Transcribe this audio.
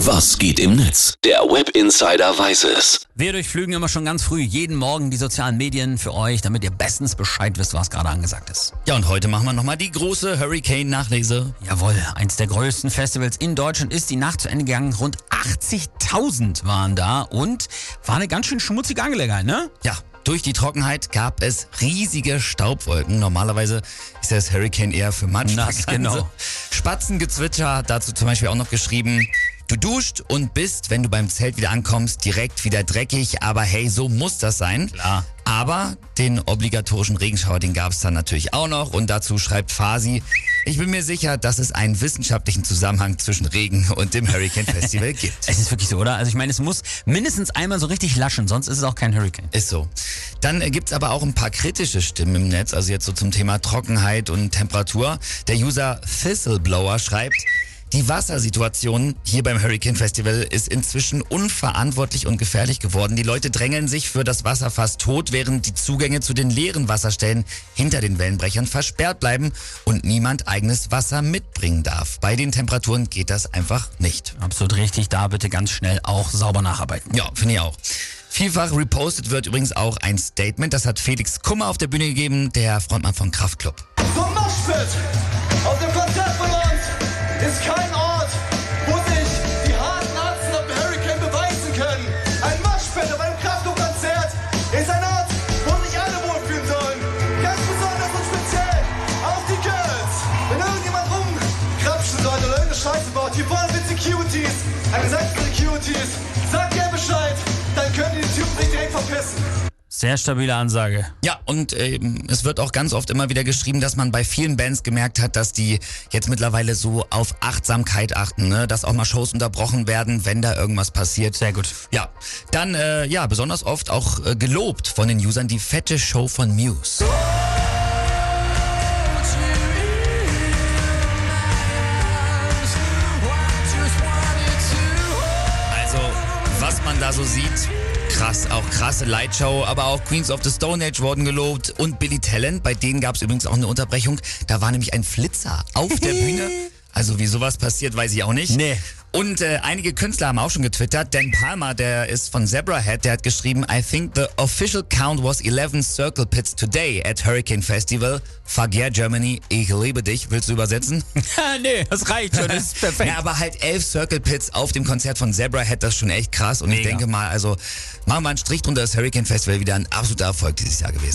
Was geht im Netz? Der Web Insider weiß es. Wir durchflügen immer schon ganz früh jeden Morgen die sozialen Medien für euch, damit ihr bestens Bescheid wisst, was gerade angesagt ist. Ja, und heute machen wir nochmal die große Hurricane-Nachlese. Jawohl, eins der größten Festivals in Deutschland ist die Nacht zu Ende gegangen. Rund 80.000 waren da und war eine ganz schön schmutzige Angelegenheit, ne? Ja, durch die Trockenheit gab es riesige Staubwolken. Normalerweise ist das Hurricane eher für Matsch. Nass, genau. Spatzengezwitscher hat dazu zum Beispiel auch noch geschrieben, Du duscht und bist, wenn du beim Zelt wieder ankommst, direkt wieder dreckig. Aber hey, so muss das sein. Klar. Aber den obligatorischen Regenschauer, den gab es dann natürlich auch noch. Und dazu schreibt Fasi, ich bin mir sicher, dass es einen wissenschaftlichen Zusammenhang zwischen Regen und dem Hurricane Festival gibt. Es ist wirklich so, oder? Also ich meine, es muss mindestens einmal so richtig laschen, sonst ist es auch kein Hurricane. Ist so. Dann äh, gibt's aber auch ein paar kritische Stimmen im Netz, also jetzt so zum Thema Trockenheit und Temperatur. Der User Thistleblower schreibt, die Wassersituation hier beim Hurricane Festival ist inzwischen unverantwortlich und gefährlich geworden. Die Leute drängeln sich für das Wasser fast tot, während die Zugänge zu den leeren Wasserstellen hinter den Wellenbrechern versperrt bleiben und niemand eigenes Wasser mitbringen darf. Bei den Temperaturen geht das einfach nicht. Absolut richtig, da bitte ganz schnell auch sauber nacharbeiten. Ja, finde ich auch. Vielfach repostet wird übrigens auch ein Statement, das hat Felix Kummer auf der Bühne gegeben, der Frontmann von Kraftklub. Vom Moshpit auf ist kein Ort, wo sich die harten Atzen auf dem Hurricane beweisen können. Ein Moshpit auf einem Kraftklub-Konzert ist ein Ort, wo sich alle wohlfühlen sollen. Ganz besonders und speziell auch die Girls. Wenn irgendjemand rumkrapschen sollte oder irgendeine Scheiße baut, hier wollen wir Securities, eine Seite Securities. Sagt ihr Bescheid, dann können die Typen sich direkt verpissen. Sehr stabile Ansage. Ja, und ähm, es wird auch ganz oft immer wieder geschrieben, dass man bei vielen Bands gemerkt hat, dass die jetzt mittlerweile so auf Achtsamkeit achten, ne? dass auch mal Shows unterbrochen werden, wenn da irgendwas passiert. Sehr gut. Ja, dann äh, ja besonders oft auch äh, gelobt von den Usern die fette Show von Muse. Also, was man da so sieht, krass, auch krasse Lightshow, aber auch Queens of the Stone Age wurden gelobt und Billy Talent, bei denen gab es übrigens auch eine Unterbrechung, da war nämlich ein Flitzer auf der Bühne. Also wie sowas passiert, weiß ich auch nicht. Nee. Und äh, einige Künstler haben auch schon getwittert. Dan Palmer, der ist von Zebrahead, der hat geschrieben, I think the official count was 11 Circle Pits today at Hurricane Festival. Fuck yeah, Germany, ich liebe dich. Willst du übersetzen? nee, das reicht schon, das ist perfekt. Ja, aber halt elf Circle Pits auf dem Konzert von Zebrahead, das ist schon echt krass. Und ich Mega. denke mal, also machen wir einen Strich drunter, das Hurricane Festival wieder ein absoluter Erfolg dieses Jahr gewesen.